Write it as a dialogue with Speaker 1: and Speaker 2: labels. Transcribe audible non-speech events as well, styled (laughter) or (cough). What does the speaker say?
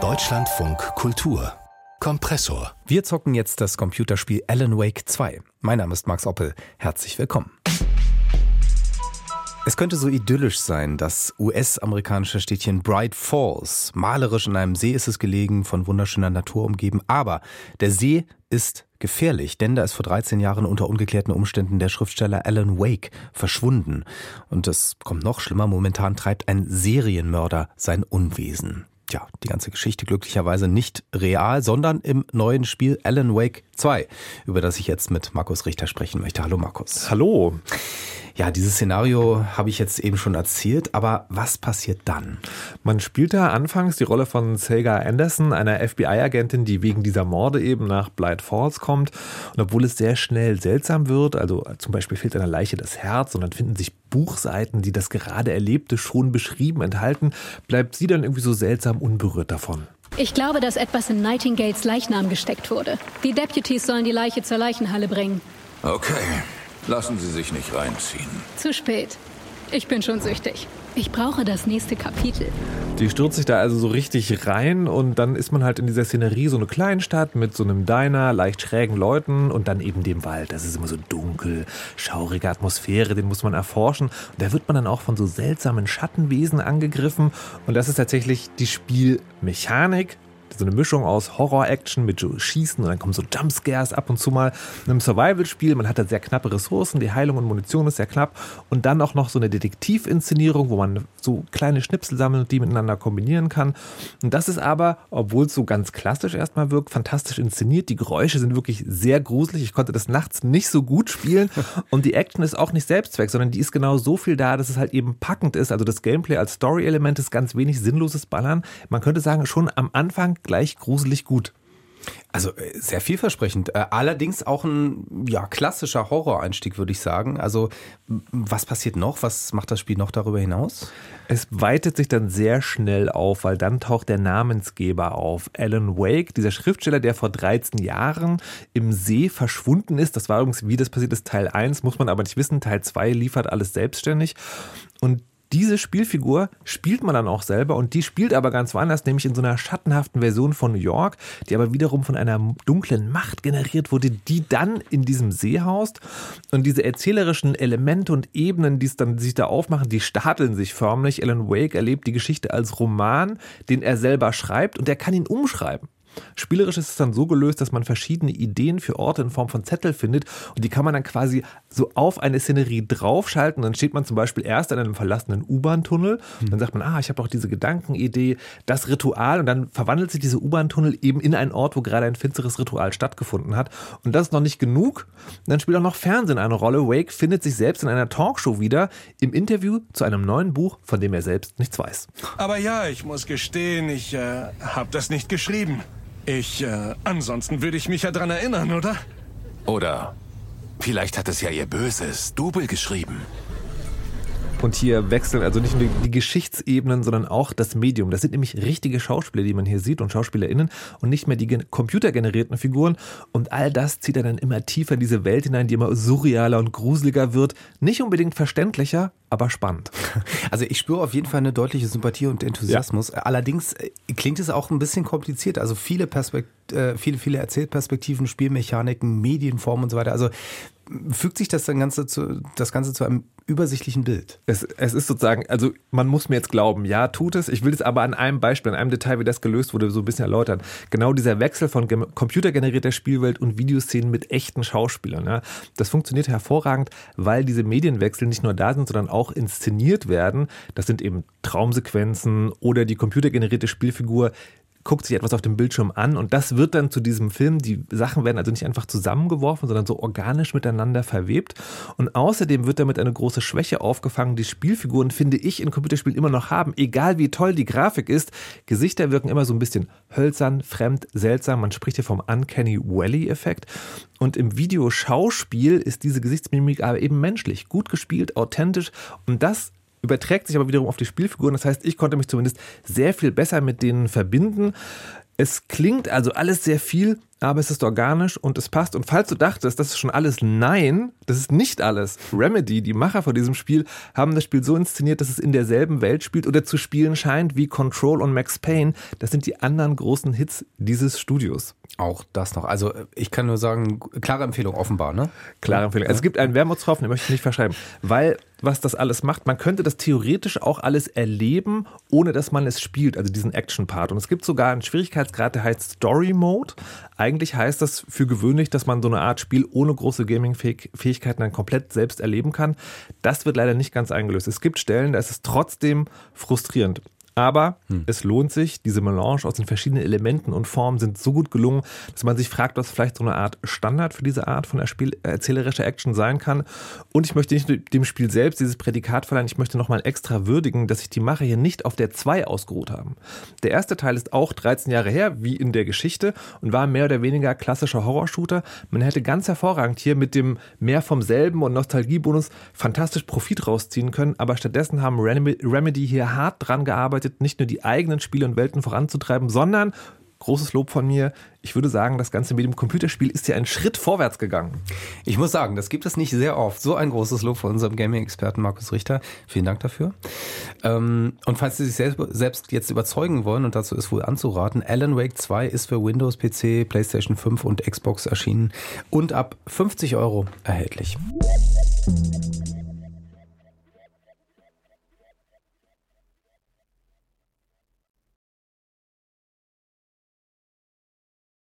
Speaker 1: Deutschlandfunk Kultur Kompressor.
Speaker 2: Wir zocken jetzt das Computerspiel Alan Wake 2. Mein Name ist Max Oppel. Herzlich willkommen. Es könnte so idyllisch sein, das US-amerikanische Städtchen Bright Falls. Malerisch in einem See ist es gelegen, von wunderschöner Natur umgeben. Aber der See ist gefährlich, denn da ist vor 13 Jahren unter ungeklärten Umständen der Schriftsteller Alan Wake verschwunden. Und es kommt noch schlimmer, momentan treibt ein Serienmörder sein Unwesen. Tja, die ganze Geschichte glücklicherweise nicht real, sondern im neuen Spiel Alan Wake 2, über das ich jetzt mit Markus Richter sprechen möchte. Hallo Markus.
Speaker 3: Hallo.
Speaker 2: Ja, dieses Szenario habe ich jetzt eben schon erzählt, aber was passiert dann?
Speaker 3: Man spielt da anfangs die Rolle von Sega Anderson, einer FBI-Agentin, die wegen dieser Morde eben nach Blight Falls kommt. Und obwohl es sehr schnell seltsam wird, also zum Beispiel fehlt einer Leiche das Herz und dann finden sich Buchseiten, die das gerade Erlebte schon beschrieben enthalten, bleibt sie dann irgendwie so seltsam unberührt davon.
Speaker 4: Ich glaube, dass etwas in Nightingales Leichnam gesteckt wurde. Die Deputies sollen die Leiche zur Leichenhalle bringen.
Speaker 1: Okay, Lassen Sie sich nicht reinziehen.
Speaker 4: Zu spät. Ich bin schon süchtig. Ich brauche das nächste Kapitel.
Speaker 3: Die stürzt sich da also so richtig rein und dann ist man halt in dieser Szenerie so eine Kleinstadt mit so einem Diner, leicht schrägen Leuten und dann eben dem Wald. Das ist immer so dunkel, schaurige Atmosphäre, den muss man erforschen. Und da wird man dann auch von so seltsamen Schattenwesen angegriffen und das ist tatsächlich die Spielmechanik so eine Mischung aus Horror-Action mit Schießen und dann kommen so Jumpscares ab und zu mal. In einem Survival-Spiel, man hat da sehr knappe Ressourcen, die Heilung und Munition ist sehr knapp und dann auch noch so eine Detektivinszenierung, wo man so kleine Schnipsel sammelt und die miteinander kombinieren kann. Und das ist aber, obwohl es so ganz klassisch erstmal wirkt, fantastisch inszeniert. Die Geräusche sind wirklich sehr gruselig. Ich konnte das nachts nicht so gut spielen (laughs) und die Action ist auch nicht Selbstzweck, sondern die ist genau so viel da, dass es halt eben packend ist. Also das Gameplay als Story-Element ist ganz wenig sinnloses Ballern. Man könnte sagen, schon am Anfang gleich gruselig gut.
Speaker 2: Also äh, sehr vielversprechend. Äh, allerdings auch ein ja, klassischer Horror-Einstieg, würde ich sagen. Also was passiert noch? Was macht das Spiel noch darüber hinaus?
Speaker 3: Es weitet sich dann sehr schnell auf, weil dann taucht der Namensgeber auf. Alan Wake, dieser Schriftsteller, der vor 13 Jahren im See verschwunden ist. Das war übrigens, wie das passiert ist, Teil 1, muss man aber nicht wissen. Teil 2 liefert alles selbstständig. Und diese Spielfigur spielt man dann auch selber und die spielt aber ganz woanders, nämlich in so einer schattenhaften Version von New York, die aber wiederum von einer dunklen Macht generiert wurde, die dann in diesem See haust. Und diese erzählerischen Elemente und Ebenen, die es dann sich da aufmachen, die stapeln sich förmlich. Alan Wake erlebt die Geschichte als Roman, den er selber schreibt und er kann ihn umschreiben. Spielerisch ist es dann so gelöst, dass man verschiedene Ideen für Orte in Form von Zettel findet und die kann man dann quasi so auf eine Szenerie draufschalten. Dann steht man zum Beispiel erst in einem verlassenen U-Bahn-Tunnel. Hm. Dann sagt man, ah, ich habe auch diese Gedankenidee, das Ritual und dann verwandelt sich diese U-Bahn-Tunnel eben in einen Ort, wo gerade ein finsteres Ritual stattgefunden hat. Und das ist noch nicht genug. Dann spielt auch noch Fernsehen eine Rolle. Wake findet sich selbst in einer Talkshow wieder im Interview zu einem neuen Buch, von dem er selbst nichts weiß.
Speaker 5: Aber ja, ich muss gestehen, ich äh, habe das nicht geschrieben. Ich, äh, ansonsten würde ich mich ja dran erinnern, oder?
Speaker 1: Oder vielleicht hat es ja ihr böses Double geschrieben.
Speaker 3: Und hier wechseln also nicht nur die Geschichtsebenen, sondern auch das Medium. Das sind nämlich richtige Schauspieler, die man hier sieht und SchauspielerInnen und nicht mehr die computergenerierten Figuren. Und all das zieht er dann immer tiefer in diese Welt hinein, die immer surrealer und gruseliger wird. Nicht unbedingt verständlicher, aber spannend. (laughs)
Speaker 2: Also ich spüre auf jeden Fall eine deutliche Sympathie und Enthusiasmus. Ja. Allerdings äh, klingt es auch ein bisschen kompliziert. Also viele Perspekt äh, viele, viele Erzählperspektiven, Spielmechaniken, Medienformen und so weiter. Also fügt sich das dann Ganze zu, das Ganze zu einem übersichtlichen Bild.
Speaker 3: Es, es ist sozusagen, also man muss mir jetzt glauben, ja, tut es. Ich will es aber an einem Beispiel, an einem Detail, wie das gelöst wurde, so ein bisschen erläutern. Genau dieser Wechsel von computergenerierter Spielwelt und Videoszenen mit echten Schauspielern. Ja, das funktioniert hervorragend, weil diese Medienwechsel nicht nur da sind, sondern auch inszeniert werden. Das sind eben Traumsequenzen oder die computergenerierte Spielfigur guckt sich etwas auf dem Bildschirm an und das wird dann zu diesem Film. Die Sachen werden also nicht einfach zusammengeworfen, sondern so organisch miteinander verwebt. Und außerdem wird damit eine große Schwäche aufgefangen, die Spielfiguren, finde ich, in Computerspielen immer noch haben. Egal wie toll die Grafik ist, Gesichter wirken immer so ein bisschen hölzern, fremd, seltsam. Man spricht hier vom Uncanny Valley-Effekt. Und im Videoschauspiel ist diese Gesichtsmimik aber eben menschlich, gut gespielt, authentisch. Und das überträgt sich aber wiederum auf die Spielfiguren. Das heißt, ich konnte mich zumindest sehr viel besser mit denen verbinden. Es klingt also alles sehr viel, aber es ist organisch und es passt. Und falls du dachtest, das ist schon alles nein, das ist nicht alles. Remedy, die Macher von diesem Spiel, haben das Spiel so inszeniert, dass es in derselben Welt spielt oder zu spielen scheint wie Control und Max Payne. Das sind die anderen großen Hits dieses Studios.
Speaker 2: Auch das noch. Also ich kann nur sagen, klare Empfehlung offenbar, ne?
Speaker 3: Klare Empfehlung. Also, es gibt einen Wermutstropfen, den möchte ich nicht verschreiben, weil was das alles macht, man könnte das theoretisch auch alles erleben, ohne dass man es spielt, also diesen Action-Part. Und es gibt sogar einen Schwierigkeitsgrad, der heißt Story Mode. Eigentlich heißt das für gewöhnlich, dass man so eine Art Spiel ohne große Gaming-Fähigkeiten dann komplett selbst erleben kann. Das wird leider nicht ganz eingelöst. Es gibt Stellen, da ist es trotzdem frustrierend. Aber hm. es lohnt sich. Diese Melange aus den verschiedenen Elementen und Formen sind so gut gelungen, dass man sich fragt, was vielleicht so eine Art Standard für diese Art von erzählerischer Action sein kann. Und ich möchte nicht dem Spiel selbst dieses Prädikat verleihen, ich möchte nochmal extra würdigen, dass sich die Macher hier nicht auf der 2 ausgeruht haben. Der erste Teil ist auch 13 Jahre her, wie in der Geschichte, und war mehr oder weniger klassischer Horrorshooter. Man hätte ganz hervorragend hier mit dem mehr vom selben und Nostalgiebonus fantastisch Profit rausziehen können, aber stattdessen haben Remedy hier hart dran gearbeitet, bedeutet, nicht nur die eigenen Spiele und Welten voranzutreiben, sondern großes Lob von mir. Ich würde sagen, das ganze Medium Computerspiel ist hier einen Schritt vorwärts gegangen.
Speaker 2: Ich muss sagen, das gibt es nicht sehr oft. So ein großes Lob von unserem Gaming-Experten Markus Richter. Vielen Dank dafür. Ähm, und falls Sie sich selbst jetzt überzeugen wollen, und dazu ist wohl anzuraten, Alan Wake 2 ist für Windows, PC, PlayStation 5 und Xbox erschienen und ab 50 Euro erhältlich.